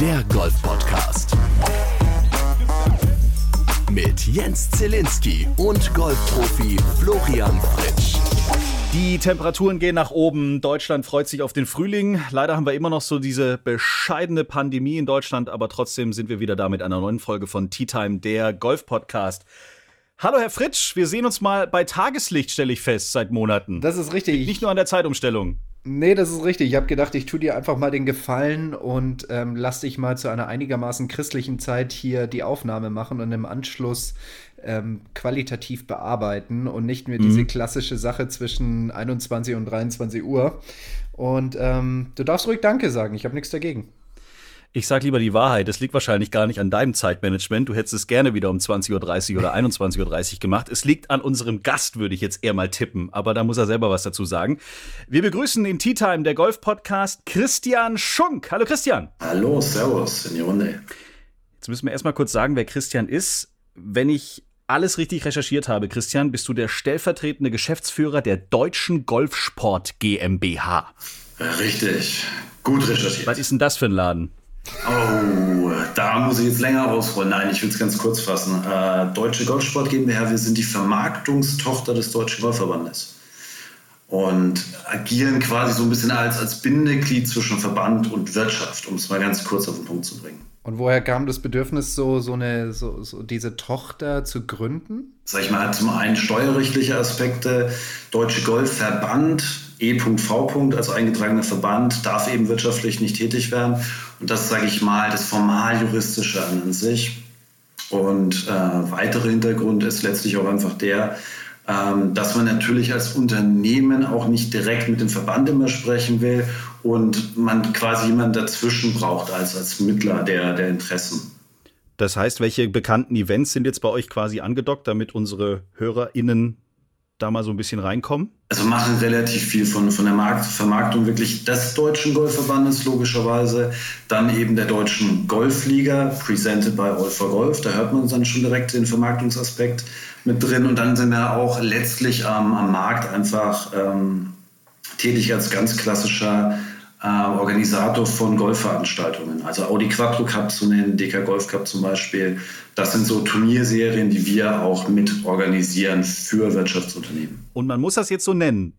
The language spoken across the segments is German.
der Golf-Podcast. Mit Jens Zielinski und Golfprofi Florian Fritsch. Die Temperaturen gehen nach oben. Deutschland freut sich auf den Frühling. Leider haben wir immer noch so diese bescheidene Pandemie in Deutschland, aber trotzdem sind wir wieder da mit einer neuen Folge von Tea Time, der Golf-Podcast. Hallo Herr Fritsch, wir sehen uns mal bei Tageslicht, stelle ich fest, seit Monaten. Das ist richtig. Nicht nur an der Zeitumstellung. Nee, das ist richtig. Ich habe gedacht, ich tue dir einfach mal den Gefallen und ähm, lass dich mal zu einer einigermaßen christlichen Zeit hier die Aufnahme machen und im Anschluss ähm, qualitativ bearbeiten und nicht mehr mhm. diese klassische Sache zwischen 21 und 23 Uhr. Und ähm, du darfst ruhig Danke sagen, ich habe nichts dagegen. Ich sag lieber die Wahrheit. Es liegt wahrscheinlich gar nicht an deinem Zeitmanagement. Du hättest es gerne wieder um 20.30 Uhr oder 21.30 Uhr gemacht. Es liegt an unserem Gast, würde ich jetzt eher mal tippen. Aber da muss er selber was dazu sagen. Wir begrüßen in Tea Time, der Golf-Podcast, Christian Schunk. Hallo Christian. Hallo, Servus in die Runde. Jetzt müssen wir erstmal kurz sagen, wer Christian ist. Wenn ich alles richtig recherchiert habe, Christian, bist du der stellvertretende Geschäftsführer der Deutschen Golfsport GmbH. Richtig. Gut recherchiert. Was ist denn das für ein Laden? Oh, da muss ich jetzt länger ausrollen. Nein, ich will es ganz kurz fassen. Äh, Deutsche Golfsport GmbH, wir sind die Vermarktungstochter des Deutschen Golfverbandes und agieren quasi so ein bisschen als, als Bindeglied zwischen Verband und Wirtschaft, um es mal ganz kurz auf den Punkt zu bringen. Und woher kam das Bedürfnis, so, so, eine, so, so diese Tochter zu gründen? Sag ich mal, zum einen steuerrechtliche Aspekte. Deutsche Golfverband E.V. als eingetragener Verband darf eben wirtschaftlich nicht tätig werden. Und das, sage ich mal, das formal-juristische an sich. Und äh, weitere Hintergrund ist letztlich auch einfach der, ähm, dass man natürlich als Unternehmen auch nicht direkt mit dem Verband immer sprechen will und man quasi jemanden dazwischen braucht als, als Mittler der, der Interessen. Das heißt, welche bekannten Events sind jetzt bei euch quasi angedockt, damit unsere HörerInnen da mal so ein bisschen reinkommen? Also machen relativ viel von, von der Markt, Vermarktung wirklich des Deutschen Golfverbandes logischerweise. Dann eben der Deutschen Golfliga, presented by All for Golf. Da hört man dann schon direkt den Vermarktungsaspekt mit drin. Und dann sind wir auch letztlich ähm, am Markt einfach ähm, tätig als ganz klassischer äh, Organisator von Golfveranstaltungen. Also Audi Quattro Cup zu nennen, DK Golf Cup zum Beispiel. Das sind so Turnierserien, die wir auch mit organisieren für Wirtschaftsunternehmen. Und man muss das jetzt so nennen.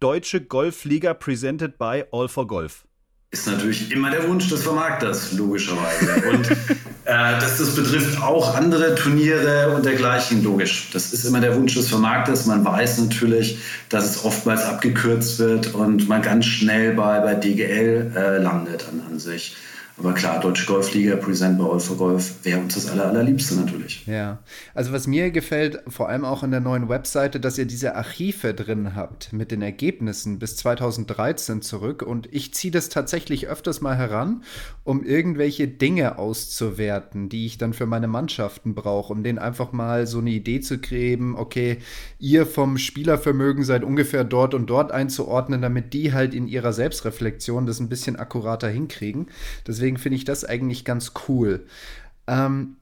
Deutsche Golfliga presented by All for Golf ist natürlich immer der Wunsch des Vermarkters, logischerweise. Und äh, das, das betrifft auch andere Turniere und dergleichen, logisch. Das ist immer der Wunsch des Vermarkters. Man weiß natürlich, dass es oftmals abgekürzt wird und man ganz schnell bei, bei DGL äh, landet an, an sich. Aber klar, Deutsche Golfliga, Present by All for Golf, wäre uns das aller, allerliebste natürlich. Ja, also was mir gefällt, vor allem auch in der neuen Webseite, dass ihr diese Archive drin habt mit den Ergebnissen bis 2013 zurück. Und ich ziehe das tatsächlich öfters mal heran, um irgendwelche Dinge auszuwerten, die ich dann für meine Mannschaften brauche, um denen einfach mal so eine Idee zu geben, okay, ihr vom Spielervermögen seid ungefähr dort und dort einzuordnen, damit die halt in ihrer Selbstreflexion das ein bisschen akkurater hinkriegen. Deswegen Deswegen finde ich das eigentlich ganz cool. Ähm,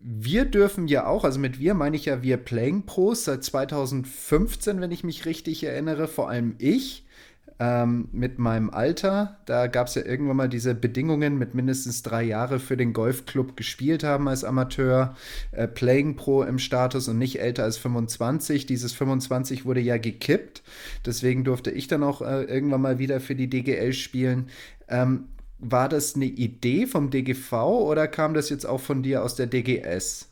wir dürfen ja auch, also mit wir meine ich ja wir Playing Pros seit 2015, wenn ich mich richtig erinnere, vor allem ich. Ähm, mit meinem Alter, da gab es ja irgendwann mal diese Bedingungen mit mindestens drei Jahre für den Golfclub gespielt haben als Amateur, äh, Playing Pro im Status und nicht älter als 25. Dieses 25 wurde ja gekippt, deswegen durfte ich dann auch äh, irgendwann mal wieder für die DGL spielen. Ähm, war das eine Idee vom DGV oder kam das jetzt auch von dir aus der DGS?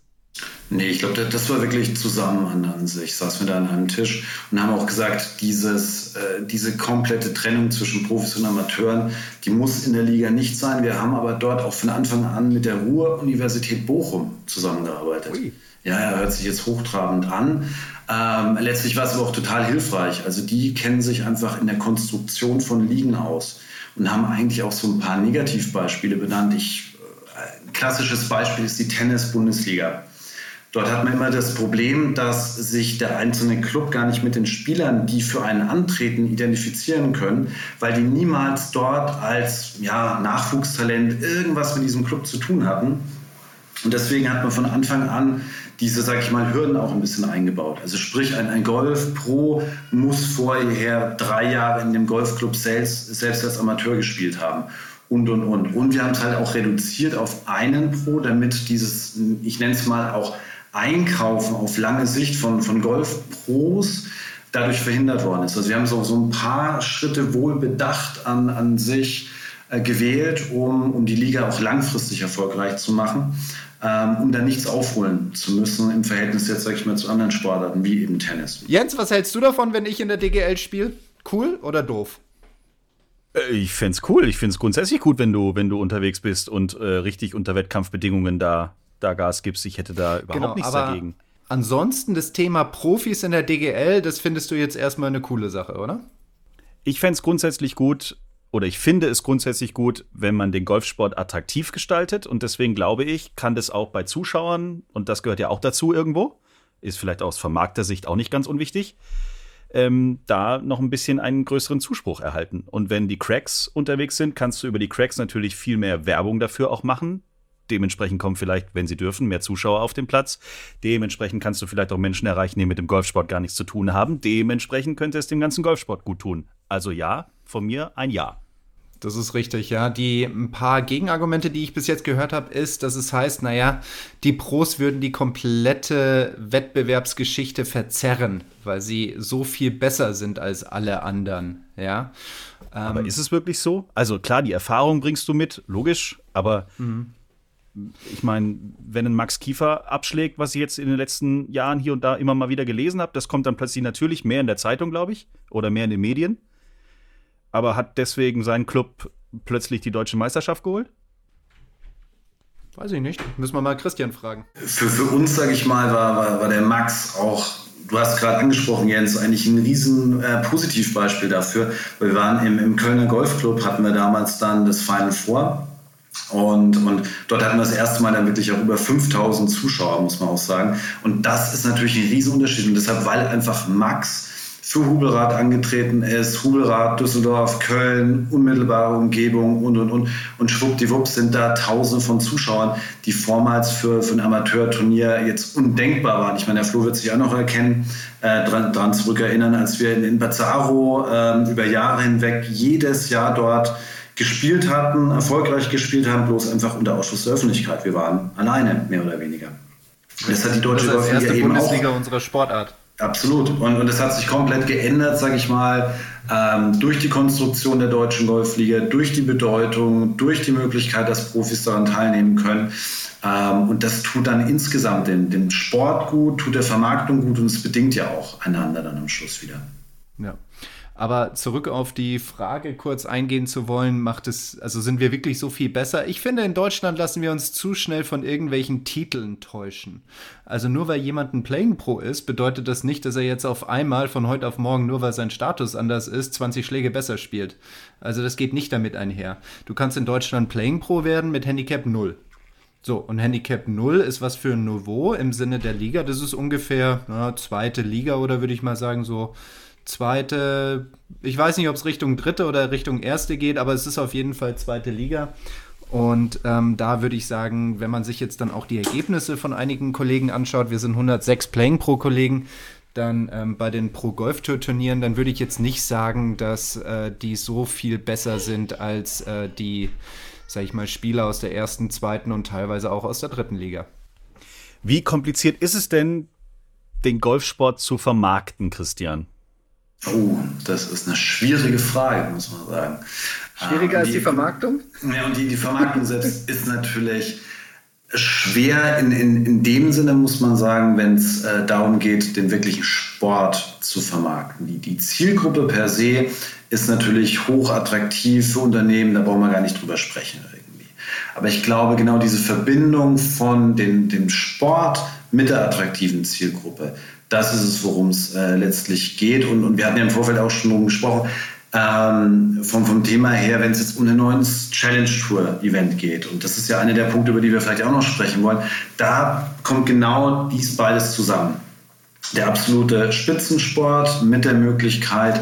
Nee, ich glaube, das war wirklich zusammen an, sich. Saßen wir da an einem Tisch und haben auch gesagt, dieses, äh, diese komplette Trennung zwischen Profis und Amateuren, die muss in der Liga nicht sein. Wir haben aber dort auch von Anfang an mit der Ruhr-Universität Bochum zusammengearbeitet. Ui. Ja, er hört sich jetzt hochtrabend an. Ähm, letztlich war es aber auch total hilfreich. Also die kennen sich einfach in der Konstruktion von Ligen aus und haben eigentlich auch so ein paar Negativbeispiele benannt. Ich, ein klassisches Beispiel ist die Tennis-Bundesliga. Dort hat man immer das Problem, dass sich der einzelne Club gar nicht mit den Spielern, die für einen antreten, identifizieren können, weil die niemals dort als ja, Nachwuchstalent irgendwas mit diesem Club zu tun hatten. Und deswegen hat man von Anfang an diese, sag ich mal, Hürden auch ein bisschen eingebaut. Also sprich, ein, ein Golf Pro muss vorher drei Jahre in dem Golfclub selbst, selbst als Amateur gespielt haben. und, und, und. Und wir haben es halt auch reduziert auf einen Pro, damit dieses, ich nenne es mal auch Einkaufen auf lange Sicht von, von Golf-Pros dadurch verhindert worden ist. Also wir haben so, so ein paar Schritte wohl bedacht an, an sich äh, gewählt, um, um die Liga auch langfristig erfolgreich zu machen, ähm, um dann nichts aufholen zu müssen im Verhältnis jetzt, sag ich mal, zu anderen Sportarten wie eben Tennis. Jens, was hältst du davon, wenn ich in der DGL spiele? Cool oder doof? Äh, ich fände es cool. Ich finde es grundsätzlich gut, wenn du, wenn du unterwegs bist und äh, richtig unter Wettkampfbedingungen da, da Gas gibst. Ich hätte da überhaupt genau, nichts dagegen. Ansonsten das Thema Profis in der DGL, das findest du jetzt erstmal eine coole Sache, oder? Ich fände es grundsätzlich gut, oder ich finde es grundsätzlich gut, wenn man den Golfsport attraktiv gestaltet. Und deswegen glaube ich, kann das auch bei Zuschauern, und das gehört ja auch dazu irgendwo, ist vielleicht aus vermarkter Sicht auch nicht ganz unwichtig, ähm, da noch ein bisschen einen größeren Zuspruch erhalten. Und wenn die Cracks unterwegs sind, kannst du über die Cracks natürlich viel mehr Werbung dafür auch machen. Dementsprechend kommen vielleicht, wenn sie dürfen, mehr Zuschauer auf den Platz. Dementsprechend kannst du vielleicht auch Menschen erreichen, die mit dem Golfsport gar nichts zu tun haben. Dementsprechend könnte es dem ganzen Golfsport gut tun. Also ja, von mir ein Ja. Das ist richtig, ja. Die ein paar Gegenargumente, die ich bis jetzt gehört habe, ist, dass es heißt, naja, die Pros würden die komplette Wettbewerbsgeschichte verzerren, weil sie so viel besser sind als alle anderen, ja. Aber ähm, ist es wirklich so? Also klar, die Erfahrung bringst du mit, logisch, aber mhm. Ich meine, wenn ein Max Kiefer abschlägt, was ich jetzt in den letzten Jahren hier und da immer mal wieder gelesen habe, das kommt dann plötzlich natürlich mehr in der Zeitung, glaube ich, oder mehr in den Medien aber hat deswegen sein Club plötzlich die deutsche Meisterschaft geholt? Weiß ich nicht. Müssen wir mal Christian fragen. Für, für uns, sage ich mal, war, war, war der Max auch du hast gerade angesprochen, Jens, eigentlich ein riesen äh, Positivbeispiel dafür. Wir waren im, im Kölner Golfclub, hatten wir damals dann das Final Four. Und, und dort hatten wir das erste Mal dann wirklich auch über 5000 Zuschauer, muss man auch sagen. Und das ist natürlich ein Riesenunterschied. Und deshalb, weil einfach Max für Hubelrad angetreten ist, Hubelrad, Düsseldorf, Köln, unmittelbare Umgebung und, und, und. Und schwuppdiwupps sind da Tausende von Zuschauern, die vormals für, für ein Amateurturnier jetzt undenkbar waren. Ich meine, der Flo wird sich auch noch erkennen, äh, dran, dran zurückerinnern, als wir in, in Bazzaro äh, über Jahre hinweg jedes Jahr dort gespielt hatten, erfolgreich gespielt haben, bloß einfach unter Ausschluss der Öffentlichkeit. Wir waren alleine, mehr oder weniger. Das hat die deutsche das ist erste Bundesliga unserer Sportart. Absolut. Und, und das hat sich komplett geändert, sage ich mal, ähm, durch die Konstruktion der deutschen Golfliga, durch die Bedeutung, durch die Möglichkeit, dass Profis daran teilnehmen können. Ähm, und das tut dann insgesamt dem, dem Sport gut, tut der Vermarktung gut und es bedingt ja auch einander dann am Schluss wieder. Ja. Aber zurück auf die Frage kurz eingehen zu wollen, macht es, also sind wir wirklich so viel besser? Ich finde, in Deutschland lassen wir uns zu schnell von irgendwelchen Titeln täuschen. Also nur weil jemand ein Playing Pro ist, bedeutet das nicht, dass er jetzt auf einmal von heute auf morgen, nur weil sein Status anders ist, 20 Schläge besser spielt. Also das geht nicht damit einher. Du kannst in Deutschland Playing Pro werden mit Handicap 0. So, und Handicap 0 ist was für ein Niveau im Sinne der Liga. Das ist ungefähr na, zweite Liga oder würde ich mal sagen, so zweite, ich weiß nicht, ob es Richtung dritte oder Richtung erste geht, aber es ist auf jeden Fall zweite Liga. Und ähm, da würde ich sagen, wenn man sich jetzt dann auch die Ergebnisse von einigen Kollegen anschaut, wir sind 106 Playing Pro Kollegen, dann ähm, bei den Pro Golf Tour Turnieren, dann würde ich jetzt nicht sagen, dass äh, die so viel besser sind als äh, die, sag ich mal, Spieler aus der ersten, zweiten und teilweise auch aus der dritten Liga. Wie kompliziert ist es denn, den Golfsport zu vermarkten, Christian? Oh, das ist eine schwierige Frage, muss man sagen. Schwieriger ähm, als die Vermarktung? Ja, und die, die Vermarktung selbst ist natürlich schwer in, in, in dem Sinne, muss man sagen, wenn es äh, darum geht, den wirklichen Sport zu vermarkten. Die, die Zielgruppe per se ist natürlich hochattraktiv für Unternehmen, da brauchen wir gar nicht drüber sprechen irgendwie. Aber ich glaube, genau diese Verbindung von den, dem Sport mit der attraktiven Zielgruppe, das ist es, worum es äh, letztlich geht. Und, und wir hatten ja im Vorfeld auch schon gesprochen, ähm, vom, vom Thema her, wenn es jetzt um ein neues Challenge Tour Event geht. Und das ist ja einer der Punkte, über die wir vielleicht auch noch sprechen wollen. Da kommt genau dies beides zusammen. Der absolute Spitzensport mit der Möglichkeit,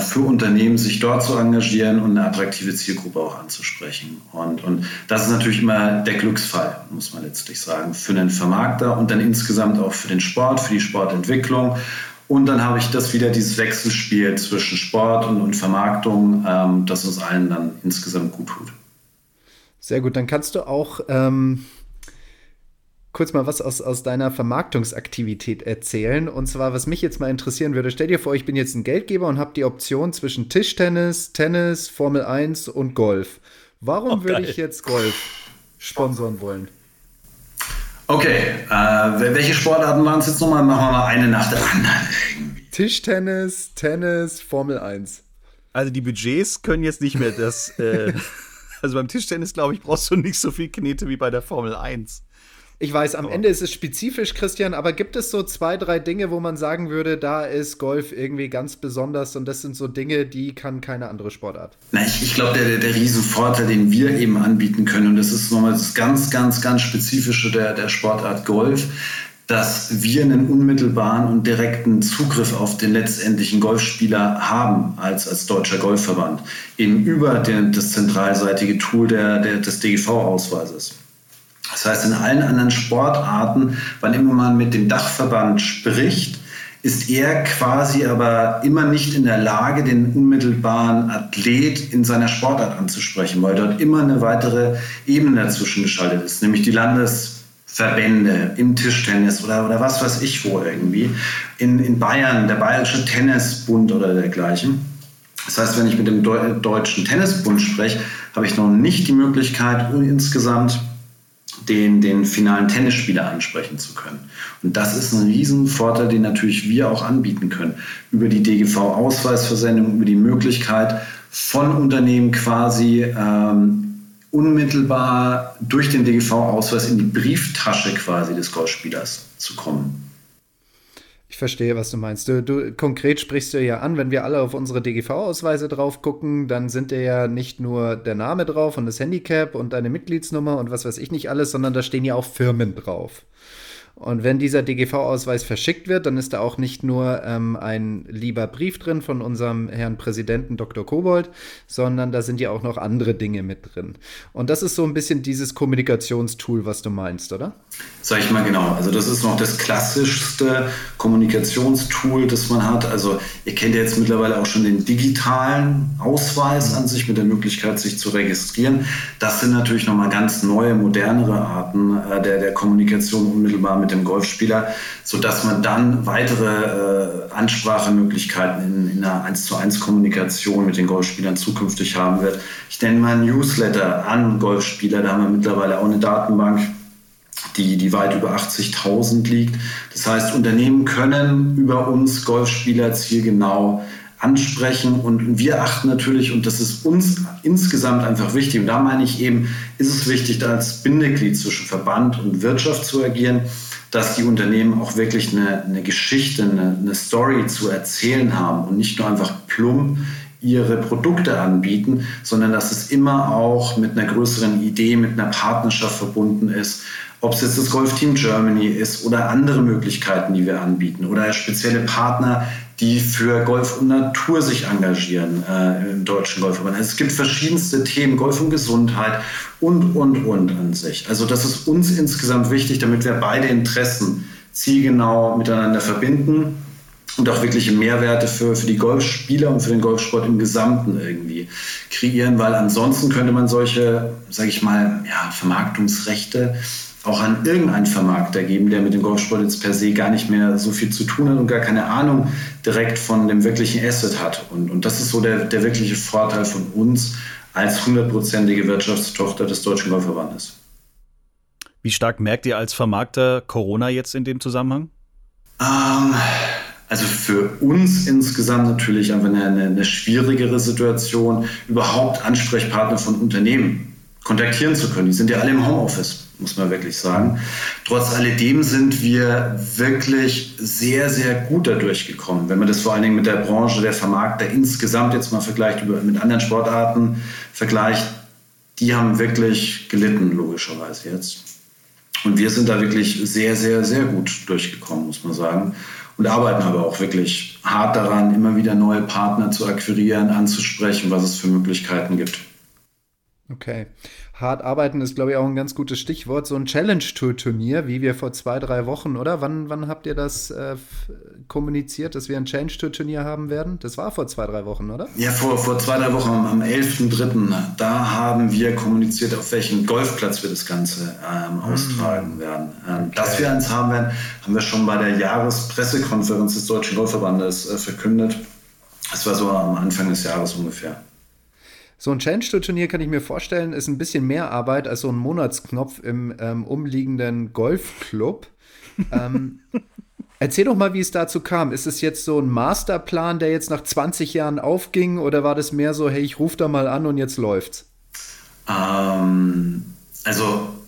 für Unternehmen, sich dort zu engagieren und eine attraktive Zielgruppe auch anzusprechen. Und, und das ist natürlich immer der Glücksfall, muss man letztlich sagen, für den Vermarkter und dann insgesamt auch für den Sport, für die Sportentwicklung. Und dann habe ich das wieder, dieses Wechselspiel zwischen Sport und, und Vermarktung, ähm, das uns allen dann insgesamt gut tut. Sehr gut, dann kannst du auch ähm, kurz mal was aus, aus deiner Vermarktungsaktivität erzählen. Und zwar, was mich jetzt mal interessieren würde, stell dir vor, ich bin jetzt ein Geldgeber und habe die Option zwischen Tischtennis, Tennis, Formel 1 und Golf. Warum oh, würde ich jetzt Golf sponsoren wollen? Okay, äh, welche Sportarten waren es jetzt nochmal? Machen wir mal eine nach der anderen. Tischtennis, Tennis, Formel 1. Also die Budgets können jetzt nicht mehr das. Äh, also beim Tischtennis, glaube ich, brauchst du nicht so viel Knete wie bei der Formel 1. Ich weiß, am oh. Ende ist es spezifisch, Christian, aber gibt es so zwei, drei Dinge, wo man sagen würde, da ist Golf irgendwie ganz besonders und das sind so Dinge, die kann keine andere Sportart? Na, ich, ich glaube, der, der Riesenvorteil, den wir eben anbieten können, und das ist nochmal das ganz, ganz, ganz Spezifische der, der Sportart Golf, dass wir einen unmittelbaren und direkten Zugriff auf den letztendlichen Golfspieler haben als, als deutscher Golfverband, eben über den, das zentralseitige Tool der, der des DGV-Ausweises. Das heißt, in allen anderen Sportarten, wann immer man mit dem Dachverband spricht, ist er quasi aber immer nicht in der Lage, den unmittelbaren Athlet in seiner Sportart anzusprechen, weil dort immer eine weitere Ebene dazwischen geschaltet ist, nämlich die Landesverbände im Tischtennis oder, oder was weiß ich wo irgendwie. In, in Bayern, der Bayerische Tennisbund oder dergleichen. Das heißt, wenn ich mit dem Deutschen Tennisbund spreche, habe ich noch nicht die Möglichkeit, insgesamt den, den finalen Tennisspieler ansprechen zu können. Und das ist ein Riesenvorteil, den natürlich wir auch anbieten können. Über die DGV-Ausweisversendung, über die Möglichkeit von Unternehmen quasi ähm, unmittelbar durch den DGV-Ausweis in die Brieftasche quasi des Golfspielers zu kommen. Ich verstehe, was du meinst. Du, du, konkret sprichst du ja an, wenn wir alle auf unsere DGV-Ausweise drauf gucken, dann sind da ja nicht nur der Name drauf und das Handicap und deine Mitgliedsnummer und was weiß ich nicht alles, sondern da stehen ja auch Firmen drauf. Und wenn dieser DGV-Ausweis verschickt wird, dann ist da auch nicht nur ähm, ein lieber Brief drin von unserem Herrn Präsidenten Dr. Kobold, sondern da sind ja auch noch andere Dinge mit drin. Und das ist so ein bisschen dieses Kommunikationstool, was du meinst, oder? Sag ich mal genau. Also das ist noch das klassischste Kommunikationstool, das man hat. Also ihr kennt ja jetzt mittlerweile auch schon den digitalen Ausweis an sich mit der Möglichkeit, sich zu registrieren. Das sind natürlich nochmal ganz neue, modernere Arten äh, der, der Kommunikation unmittelbar mit dem Golfspieler, sodass man dann weitere äh, Ansprachemöglichkeiten in, in einer 1 zu 1 Kommunikation mit den Golfspielern zukünftig haben wird. Ich nenne mal Newsletter an Golfspieler, da haben wir mittlerweile auch eine Datenbank die, die weit über 80.000 liegt. Das heißt, Unternehmen können über uns Golfspieler zielgenau ansprechen und wir achten natürlich, und das ist uns insgesamt einfach wichtig, und da meine ich eben, ist es wichtig, als Bindeglied zwischen Verband und Wirtschaft zu agieren, dass die Unternehmen auch wirklich eine, eine Geschichte, eine, eine Story zu erzählen haben und nicht nur einfach plump ihre Produkte anbieten, sondern dass es immer auch mit einer größeren Idee, mit einer Partnerschaft verbunden ist. Ob es jetzt das Golf Team Germany ist oder andere Möglichkeiten, die wir anbieten oder spezielle Partner, die für Golf und Natur sich engagieren äh, im deutschen Golfverband. Also es gibt verschiedenste Themen, Golf und Gesundheit und, und, und an sich. Also das ist uns insgesamt wichtig, damit wir beide Interessen zielgenau miteinander verbinden und auch wirkliche Mehrwerte für, für die Golfspieler und für den Golfsport im Gesamten irgendwie kreieren, weil ansonsten könnte man solche, sage ich mal, ja, Vermarktungsrechte auch an irgendeinen Vermarkter geben, der mit dem Golfsport jetzt per se gar nicht mehr so viel zu tun hat und gar keine Ahnung direkt von dem wirklichen Asset hat. Und, und das ist so der, der wirkliche Vorteil von uns als hundertprozentige Wirtschaftstochter des Deutschen Golfverbandes. Wie stark merkt ihr als Vermarkter Corona jetzt in dem Zusammenhang? Ähm, also für uns insgesamt natürlich einfach eine, eine, schwierigere Situation, überhaupt Ansprechpartner von Unternehmen kontaktieren zu können. Die sind ja alle im Homeoffice muss man wirklich sagen. Trotz alledem sind wir wirklich sehr, sehr gut dadurch gekommen. Wenn man das vor allen Dingen mit der Branche der Vermarkter insgesamt jetzt mal vergleicht, mit anderen Sportarten vergleicht, die haben wirklich gelitten, logischerweise jetzt. Und wir sind da wirklich sehr, sehr, sehr gut durchgekommen, muss man sagen. Und arbeiten aber auch wirklich hart daran, immer wieder neue Partner zu akquirieren, anzusprechen, was es für Möglichkeiten gibt. Okay. Hart arbeiten ist, glaube ich, auch ein ganz gutes Stichwort. So ein Challenge-Tour-Turnier, wie wir vor zwei, drei Wochen, oder? Wann, wann habt ihr das äh, kommuniziert, dass wir ein Challenge-Tour-Turnier haben werden? Das war vor zwei, drei Wochen, oder? Ja, vor, vor zwei, drei Wochen, am 11.3. Da haben wir kommuniziert, auf welchem Golfplatz wir das Ganze ähm, hm. austragen werden. Ähm, okay. Dass wir eins haben werden, haben wir schon bei der Jahrespressekonferenz des Deutschen Golfverbandes äh, verkündet. Das war so am Anfang des Jahres ungefähr. So ein Challenge-Turnier kann ich mir vorstellen, ist ein bisschen mehr Arbeit als so ein Monatsknopf im ähm, umliegenden Golfclub. ähm, erzähl doch mal, wie es dazu kam. Ist es jetzt so ein Masterplan, der jetzt nach 20 Jahren aufging, oder war das mehr so, hey, ich rufe da mal an und jetzt läuft's? Ähm, also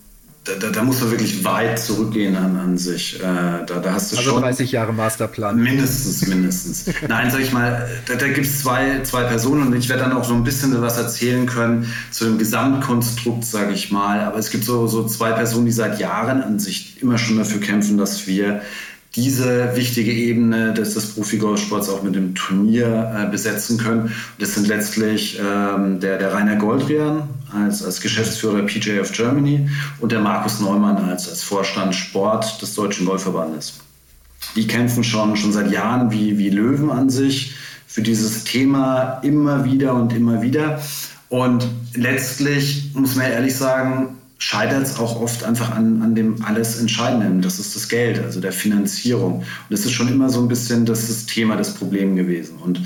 da, da, da, muss man wirklich weit zurückgehen an, an sich. Äh, da, da hast du also schon 30 Jahre Masterplan. Mindestens, mindestens. Nein, sag ich mal, da, da gibt es zwei, zwei Personen und ich werde dann auch so ein bisschen was erzählen können zu dem Gesamtkonstrukt, sage ich mal. Aber es gibt so, so zwei Personen, die seit Jahren an sich immer schon dafür kämpfen, dass wir diese wichtige Ebene des, des Profi-Golfsports auch mit dem Turnier äh, besetzen können. Das sind letztlich ähm, der, der Rainer Goldrian als, als Geschäftsführer PJ of Germany und der Markus Neumann als, als Vorstand Sport des Deutschen Golfverbandes. Die kämpfen schon, schon seit Jahren wie, wie Löwen an sich für dieses Thema immer wieder und immer wieder. Und letztlich muss man ehrlich sagen, scheitert es auch oft einfach an, an dem alles Entscheidenden. Das ist das Geld, also der Finanzierung. Und das ist schon immer so ein bisschen das, das Thema, das Problem gewesen. Und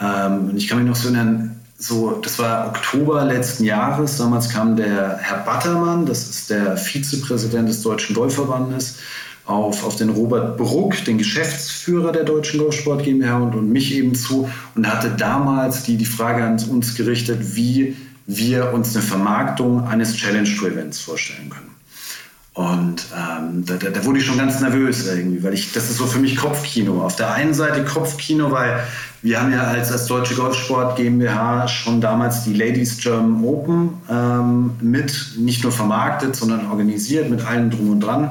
ähm, ich kann mich noch so erinnern, so, das war Oktober letzten Jahres. Damals kam der Herr Battermann, das ist der Vizepräsident des Deutschen Golfverbandes, auf, auf den Robert Bruck, den Geschäftsführer der Deutschen Golfsport GmbH und, und mich eben zu und hatte damals die, die Frage an uns gerichtet, wie wir uns eine Vermarktung eines Challenge Tour Events vorstellen können. Und ähm, da, da, wurde ich schon ganz nervös irgendwie, weil ich, das ist so für mich Kopfkino. Auf der einen Seite Kopfkino, weil wir haben ja als, als Deutsche Golfsport GmbH schon damals die Ladies German Open ähm, mit nicht nur vermarktet, sondern organisiert mit allem drum und dran.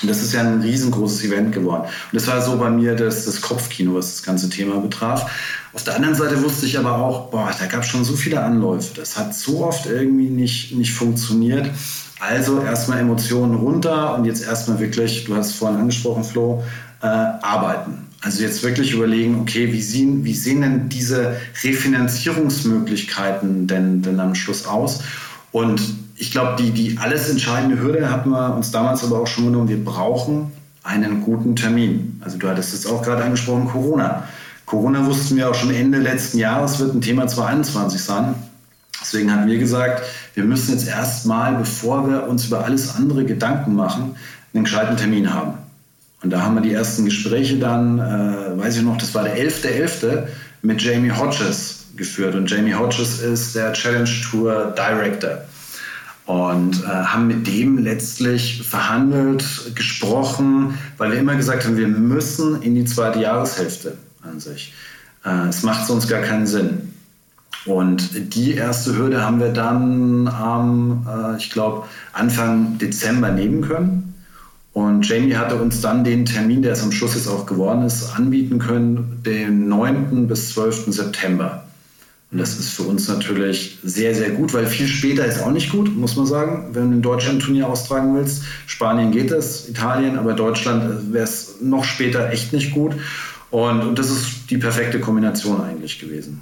Und das ist ja ein riesengroßes Event geworden. Und das war so bei mir das, das Kopfkino, was das ganze Thema betraf. Auf der anderen Seite wusste ich aber auch, boah, da gab es schon so viele Anläufe. Das hat so oft irgendwie nicht, nicht funktioniert. Also erstmal Emotionen runter und jetzt erstmal wirklich, du hast es vorhin angesprochen, Flo, äh, arbeiten. Also jetzt wirklich überlegen, okay, wie sehen, wie sehen denn diese Refinanzierungsmöglichkeiten denn, denn am Schluss aus? Und ich glaube, die, die alles entscheidende Hürde hatten wir uns damals aber auch schon genommen. Wir brauchen einen guten Termin. Also du hattest es auch gerade angesprochen, Corona. Corona wussten wir auch schon Ende letzten Jahres wird ein Thema 2021 sein. Deswegen haben wir gesagt, wir müssen jetzt erstmal, bevor wir uns über alles andere Gedanken machen, einen gescheiten Termin haben. Und da haben wir die ersten Gespräche dann, äh, weiß ich noch, das war der 11.11. .11. mit Jamie Hodges geführt. Und Jamie Hodges ist der Challenge Tour Director und äh, haben mit dem letztlich verhandelt, gesprochen, weil wir immer gesagt haben, wir müssen in die zweite Jahreshälfte an sich. Äh, es macht sonst gar keinen Sinn. Und die erste Hürde haben wir dann am, äh, ich glaube, Anfang Dezember nehmen können. Und Jamie hatte uns dann den Termin, der es am Schluss jetzt auch geworden ist, anbieten können, den 9. bis 12. September. Und das ist für uns natürlich sehr, sehr gut, weil viel später ist auch nicht gut, muss man sagen, wenn du in Deutschland ein Turnier austragen willst. Spanien geht es, Italien, aber Deutschland wäre es noch später echt nicht gut. Und, und das ist die perfekte Kombination eigentlich gewesen.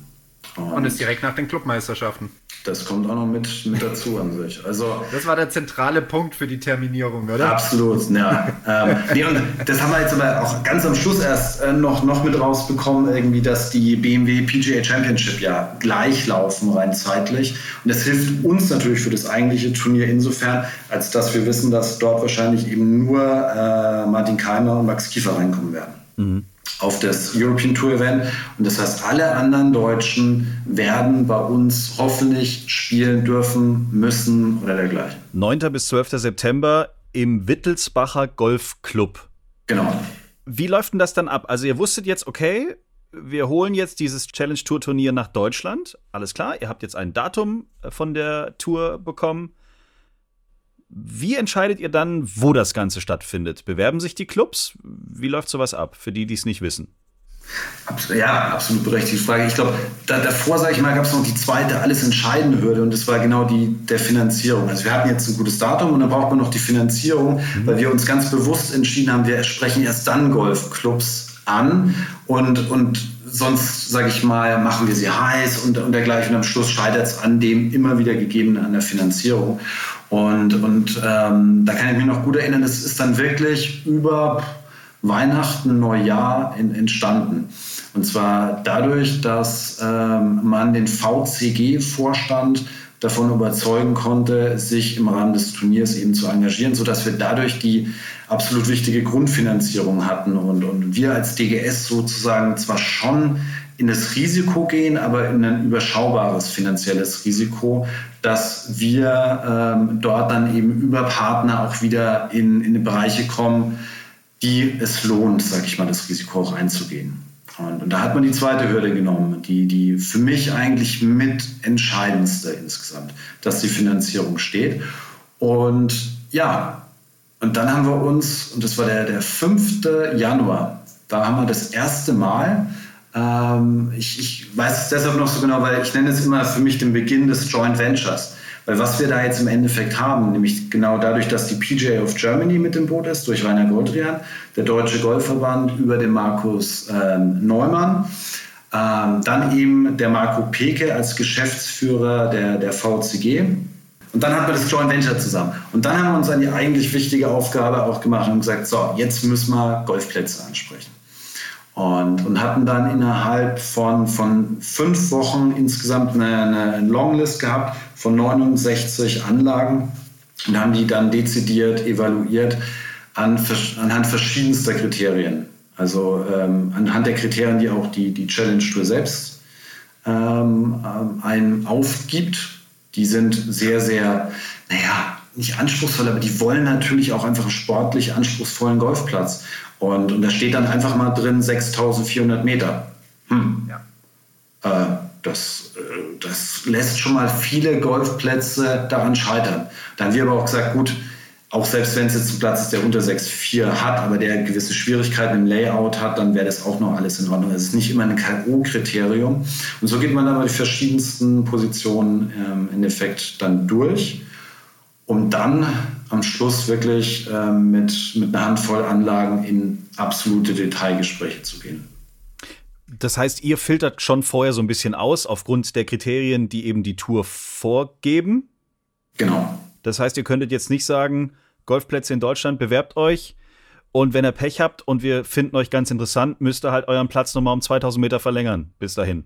Und, und ist direkt nach den Clubmeisterschaften. Das kommt auch noch mit, mit dazu an sich. Also, das war der zentrale Punkt für die Terminierung, oder? Absolut, ja. ähm, nee, und das haben wir jetzt aber auch ganz am Schluss erst äh, noch, noch mit rausbekommen, irgendwie, dass die BMW PGA Championship ja gleich laufen, rein zeitlich. Und das hilft uns natürlich für das eigentliche Turnier insofern, als dass wir wissen, dass dort wahrscheinlich eben nur äh, Martin Keimer und Max Kiefer reinkommen werden. Mhm auf das European Tour Event. Und das heißt, alle anderen Deutschen werden bei uns hoffentlich spielen dürfen, müssen oder dergleichen. 9. bis 12. September im Wittelsbacher Golfclub. Genau. Wie läuft denn das dann ab? Also ihr wusstet jetzt, okay, wir holen jetzt dieses Challenge Tour Turnier nach Deutschland. Alles klar, ihr habt jetzt ein Datum von der Tour bekommen. Wie entscheidet ihr dann, wo das Ganze stattfindet? Bewerben sich die Clubs? Wie läuft sowas ab, für die, die es nicht wissen? Ja, absolut berechtigte Frage. Ich glaube, da, davor, sage ich mal, gab es noch die zweite, alles entscheidende Hürde und das war genau die der Finanzierung. Also wir hatten jetzt ein gutes Datum und dann braucht man noch die Finanzierung, mhm. weil wir uns ganz bewusst entschieden haben, wir sprechen erst dann Golfclubs an und, und sonst, sage ich mal, machen wir sie heiß und, und dergleichen. Und am Schluss scheitert es an dem immer wieder gegebenen, an der Finanzierung. Und, und ähm, da kann ich mich noch gut erinnern, es ist dann wirklich über Weihnachten, Neujahr in, entstanden. Und zwar dadurch, dass ähm, man den VCG-Vorstand davon überzeugen konnte, sich im Rahmen des Turniers eben zu engagieren, sodass wir dadurch die absolut wichtige Grundfinanzierung hatten und, und wir als DGS sozusagen zwar schon in das Risiko gehen, aber in ein überschaubares finanzielles Risiko, dass wir ähm, dort dann eben über Partner auch wieder in, in Bereiche kommen, die es lohnt, sage ich mal, das Risiko auch einzugehen. Und, und, da hat man die zweite Hürde genommen, die, die für mich eigentlich mit entscheidendste insgesamt, dass die Finanzierung steht. Und ja, und dann haben wir uns, und das war der, der 5. Januar, da haben wir das erste Mal, ähm, ich, ich weiß es deshalb noch so genau, weil ich nenne es immer für mich den Beginn des Joint Ventures. Weil was wir da jetzt im Endeffekt haben, nämlich genau dadurch, dass die PGA of Germany mit dem Boot ist, durch Rainer Goldrian, der Deutsche Golfverband über den Markus ähm, Neumann, ähm, dann eben der Marco Peke als Geschäftsführer der, der VCG. Und dann hatten wir das Joint Venture zusammen. Und dann haben wir uns an die eigentlich wichtige Aufgabe auch gemacht und gesagt, so, jetzt müssen wir Golfplätze ansprechen. Und, und hatten dann innerhalb von, von fünf Wochen insgesamt eine, eine Longlist gehabt von 69 Anlagen und haben die dann dezidiert evaluiert an, anhand verschiedenster Kriterien. Also ähm, anhand der Kriterien, die auch die, die Challenge Tour selbst ähm, ähm, einem aufgibt. Die sind sehr, sehr, naja, nicht anspruchsvoll, aber die wollen natürlich auch einfach einen sportlich anspruchsvollen Golfplatz. Und, und da steht dann einfach mal drin 6400 Meter. Hm. Ja. Äh, das, äh, das lässt schon mal viele Golfplätze daran scheitern. Da haben wir aber auch gesagt, gut, auch selbst wenn es jetzt ein Platz ist, der unter 6,4 hat, aber der gewisse Schwierigkeiten im Layout hat, dann wäre das auch noch alles in Ordnung. Es ist nicht immer ein K.O.-Kriterium. Und so geht man dann die verschiedensten Positionen ähm, im Endeffekt dann durch, um dann am Schluss wirklich ähm, mit, mit einer Handvoll Anlagen in absolute Detailgespräche zu gehen. Das heißt, ihr filtert schon vorher so ein bisschen aus aufgrund der Kriterien, die eben die Tour vorgeben? Genau. Das heißt, ihr könntet jetzt nicht sagen, Golfplätze in Deutschland, bewerbt euch und wenn ihr Pech habt und wir finden euch ganz interessant, müsst ihr halt euren Platz nochmal um 2000 Meter verlängern. Bis dahin.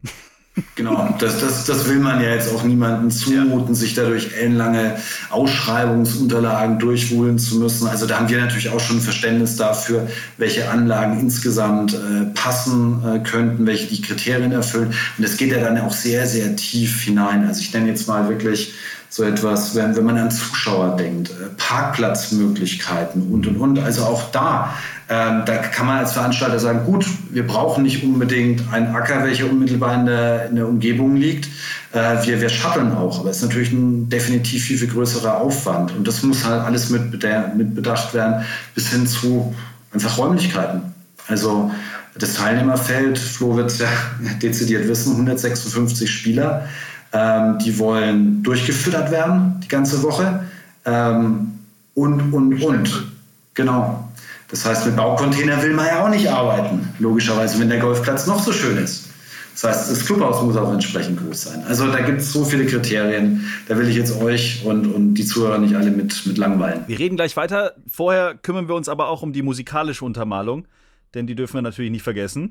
Genau, das, das, das will man ja jetzt auch niemandem zumuten, ja. sich dadurch ellenlange Ausschreibungsunterlagen durchwühlen zu müssen. Also da haben wir natürlich auch schon Verständnis dafür, welche Anlagen insgesamt äh, passen äh, könnten, welche die Kriterien erfüllen. Und es geht ja dann auch sehr, sehr tief hinein. Also ich nenne jetzt mal wirklich so etwas, wenn, wenn man an Zuschauer denkt, äh, Parkplatzmöglichkeiten und, und, und. Also auch da ähm, da kann man als Veranstalter sagen, gut, wir brauchen nicht unbedingt einen Acker, welcher unmittelbar in der, in der Umgebung liegt. Äh, wir, wir shutteln auch, aber es ist natürlich ein definitiv viel, viel größerer Aufwand. Und das muss halt alles mit, mit bedacht werden, bis hin zu einfach Räumlichkeiten. Also das Teilnehmerfeld, Flo wird es ja dezidiert wissen, 156 Spieler, ähm, die wollen durchgefüttert werden die ganze Woche. Ähm, und, und, und. Genau. Das heißt, mit Baucontainer will man ja auch nicht arbeiten, logischerweise, wenn der Golfplatz noch so schön ist. Das heißt, das Clubhaus muss auch entsprechend groß sein. Also da gibt es so viele Kriterien. Da will ich jetzt euch und, und die Zuhörer nicht alle mit, mit langweilen. Wir reden gleich weiter. Vorher kümmern wir uns aber auch um die musikalische Untermalung, denn die dürfen wir natürlich nicht vergessen.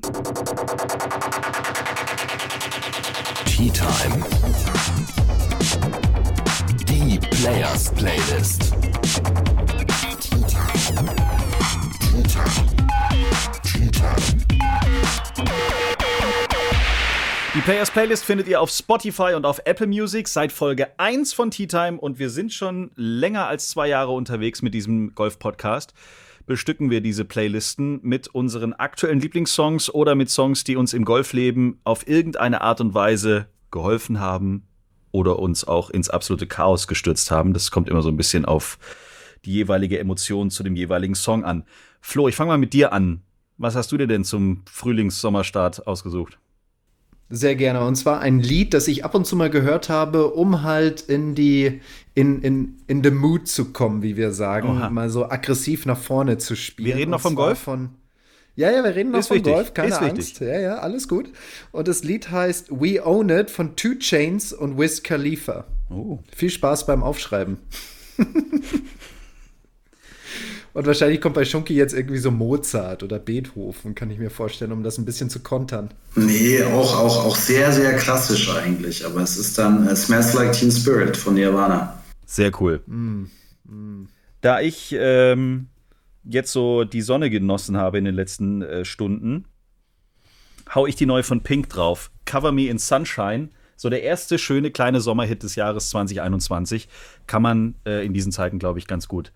Tea Time. Die Players Playlist. Die Players Playlist findet ihr auf Spotify und auf Apple Music seit Folge 1 von Tea Time und wir sind schon länger als zwei Jahre unterwegs mit diesem Golf-Podcast. Bestücken wir diese Playlisten mit unseren aktuellen Lieblingssongs oder mit Songs, die uns im Golfleben auf irgendeine Art und Weise geholfen haben oder uns auch ins absolute Chaos gestürzt haben. Das kommt immer so ein bisschen auf die jeweilige Emotion zu dem jeweiligen Song an. Flo, ich fange mal mit dir an. was hast du dir denn zum Frühlings-Sommerstart ausgesucht? Sehr gerne. Und zwar ein Lied, das ich ab und zu mal gehört habe, um halt in die, in, in, in the mood zu kommen, wie wir sagen. Oha. Mal so aggressiv nach vorne zu spielen. Wir reden noch vom Golf? Von, ja, ja, wir reden noch vom Golf, keine Ist Angst. Wichtig. Ja, ja, alles gut. Und das Lied heißt We Own It von Two Chains und Wiz Khalifa. Oh. Viel Spaß beim Aufschreiben. Und wahrscheinlich kommt bei Schunki jetzt irgendwie so Mozart oder Beethoven, kann ich mir vorstellen, um das ein bisschen zu kontern. Nee, auch, auch, auch sehr, sehr klassisch eigentlich. Aber es ist dann uh, Smells Like Teen Spirit von Nirvana. Sehr cool. Mm, mm. Da ich ähm, jetzt so die Sonne genossen habe in den letzten äh, Stunden, hau ich die neue von Pink drauf. Cover Me in Sunshine. So der erste schöne kleine Sommerhit des Jahres 2021. Kann man äh, in diesen Zeiten, glaube ich, ganz gut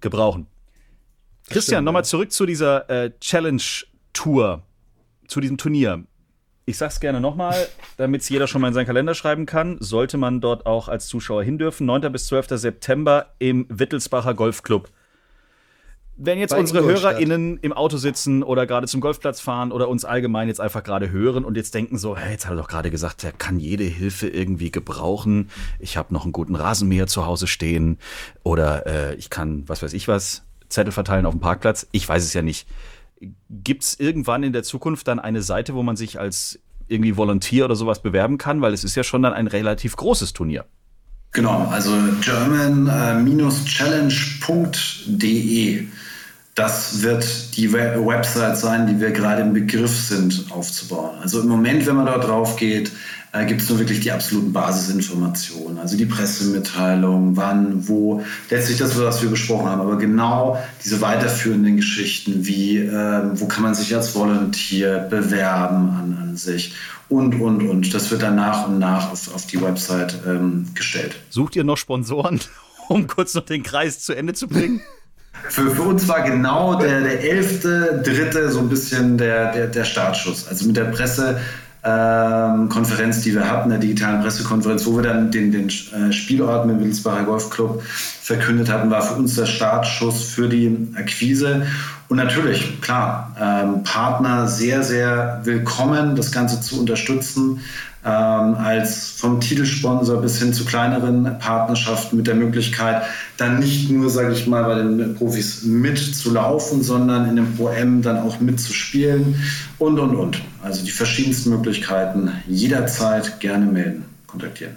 gebrauchen. Christian, nochmal zurück zu dieser äh, Challenge-Tour, zu diesem Turnier. Ich sag's gerne nochmal, damit es jeder schon mal in seinen Kalender schreiben kann, sollte man dort auch als Zuschauer hindürfen. 9. bis 12. September im Wittelsbacher Golfclub. Wenn jetzt Bei unsere HörerInnen im Auto sitzen oder gerade zum Golfplatz fahren oder uns allgemein jetzt einfach gerade hören und jetzt denken so, hey, jetzt hat er doch gerade gesagt, er kann jede Hilfe irgendwie gebrauchen. Ich habe noch einen guten Rasenmäher zu Hause stehen oder äh, ich kann, was weiß ich was, Zettel verteilen auf dem Parkplatz. Ich weiß es ja nicht. Gibt es irgendwann in der Zukunft dann eine Seite, wo man sich als irgendwie Volontier oder sowas bewerben kann? Weil es ist ja schon dann ein relativ großes Turnier. Genau, also german-challenge.de. Das wird die Website sein, die wir gerade im Begriff sind aufzubauen. Also im Moment, wenn man dort drauf geht, äh, gibt es nur wirklich die absoluten Basisinformationen, also die Pressemitteilung, wann, wo, letztlich das, was wir besprochen haben, aber genau diese weiterführenden Geschichten, wie äh, wo kann man sich als Volunteer bewerben an, an sich und, und, und. Das wird dann nach und nach auf, auf die Website ähm, gestellt. Sucht ihr noch Sponsoren, um kurz noch den Kreis zu Ende zu bringen? Für, für uns war genau der, der 11.3. so ein bisschen der, der, der Startschuss. Also mit der Presse ähm, die wir hatten, der digitalen Pressekonferenz, wo wir dann den, den äh, Spielort mit Wittelsbacher Golfclub verkündet hatten, war für uns der Startschuss für die Akquise. Und natürlich, klar, ähm, Partner sehr, sehr willkommen, das Ganze zu unterstützen ähm, als vom Titelsponsor bis hin zu kleineren Partnerschaften mit der Möglichkeit, dann nicht nur, sage ich mal, bei den Profis mitzulaufen, sondern in dem Pro-M dann auch mitzuspielen und, und, und. Also die verschiedensten Möglichkeiten jederzeit gerne melden, kontaktieren.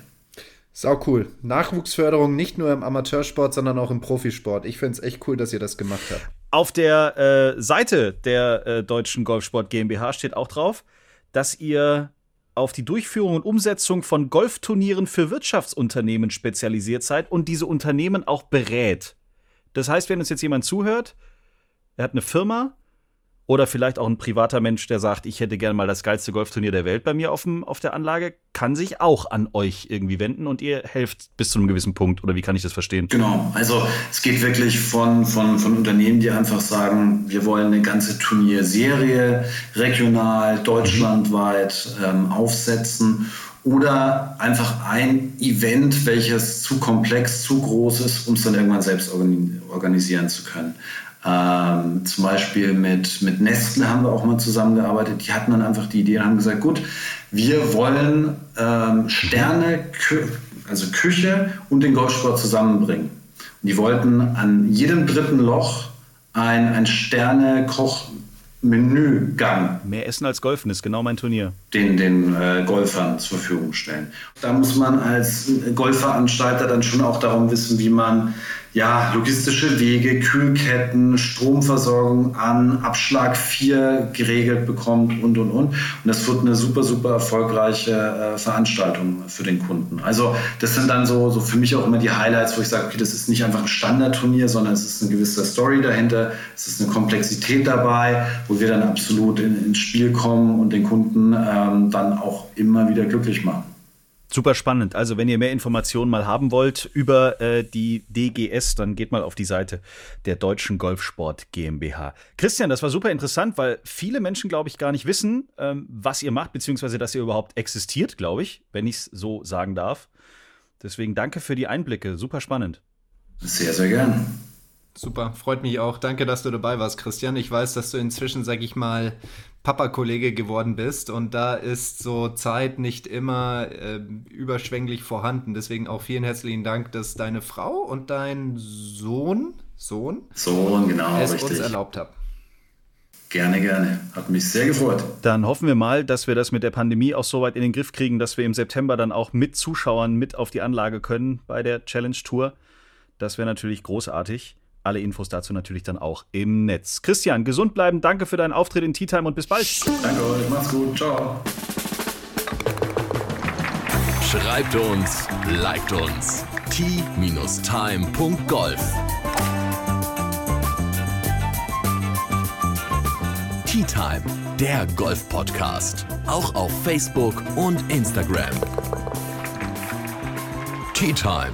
Sau cool. Nachwuchsförderung nicht nur im Amateursport, sondern auch im Profisport. Ich finde es echt cool, dass ihr das gemacht habt. Auf der äh, Seite der äh, Deutschen Golfsport GmbH steht auch drauf, dass ihr auf die Durchführung und Umsetzung von Golfturnieren für Wirtschaftsunternehmen spezialisiert seid und diese Unternehmen auch berät. Das heißt, wenn uns jetzt jemand zuhört, er hat eine Firma oder vielleicht auch ein privater Mensch, der sagt, ich hätte gerne mal das geilste Golfturnier der Welt bei mir auf, dem, auf der Anlage, kann sich auch an euch irgendwie wenden und ihr helft bis zu einem gewissen Punkt. Oder wie kann ich das verstehen? Genau, also es geht wirklich von, von, von Unternehmen, die einfach sagen, wir wollen eine ganze Turnierserie regional, deutschlandweit ähm, aufsetzen oder einfach ein Event, welches zu komplex, zu groß ist, um es dann irgendwann selbst organisieren zu können. Ähm, zum Beispiel mit, mit Nestle haben wir auch mal zusammengearbeitet. Die hatten dann einfach die Idee und haben gesagt, gut, wir wollen ähm, Sterne, Kü also Küche und den Golfsport zusammenbringen. Und die wollten an jedem dritten Loch ein, ein Sterne-Koch Menügang. Mehr Essen als Golfen ist genau mein Turnier. Den, den äh, Golfern zur Verfügung stellen. Da muss man als Golfveranstalter dann schon auch darum wissen, wie man ja, logistische Wege, Kühlketten, Stromversorgung an Abschlag 4 geregelt bekommt und, und, und. Und das wird eine super, super erfolgreiche äh, Veranstaltung für den Kunden. Also das sind dann so, so für mich auch immer die Highlights, wo ich sage, okay, das ist nicht einfach ein Standardturnier, sondern es ist eine gewisse Story dahinter, es ist eine Komplexität dabei, wo wir dann absolut in, ins Spiel kommen und den Kunden ähm, dann auch immer wieder glücklich machen. Super spannend. Also, wenn ihr mehr Informationen mal haben wollt über äh, die DGS, dann geht mal auf die Seite der Deutschen Golfsport GmbH. Christian, das war super interessant, weil viele Menschen, glaube ich, gar nicht wissen, ähm, was ihr macht, beziehungsweise dass ihr überhaupt existiert, glaube ich, wenn ich es so sagen darf. Deswegen danke für die Einblicke. Super spannend. Sehr, sehr gern. Super, freut mich auch. Danke, dass du dabei warst, Christian. Ich weiß, dass du inzwischen, sag ich mal, Papa-Kollege geworden bist und da ist so Zeit nicht immer äh, überschwänglich vorhanden. Deswegen auch vielen herzlichen Dank, dass deine Frau und dein Sohn, Sohn, Sohn, genau, es richtig. uns erlaubt haben. Gerne, gerne. Hat mich sehr gefreut. Dann hoffen wir mal, dass wir das mit der Pandemie auch so weit in den Griff kriegen, dass wir im September dann auch mit Zuschauern mit auf die Anlage können bei der Challenge Tour. Das wäre natürlich großartig. Alle Infos dazu natürlich dann auch im Netz. Christian, gesund bleiben. Danke für deinen Auftritt in Tea Time und bis bald. Danke euch. Macht's gut. Ciao. Schreibt uns, liked uns. t-time.golf Tea Time, der Golf-Podcast. Auch auf Facebook und Instagram. Tea Time.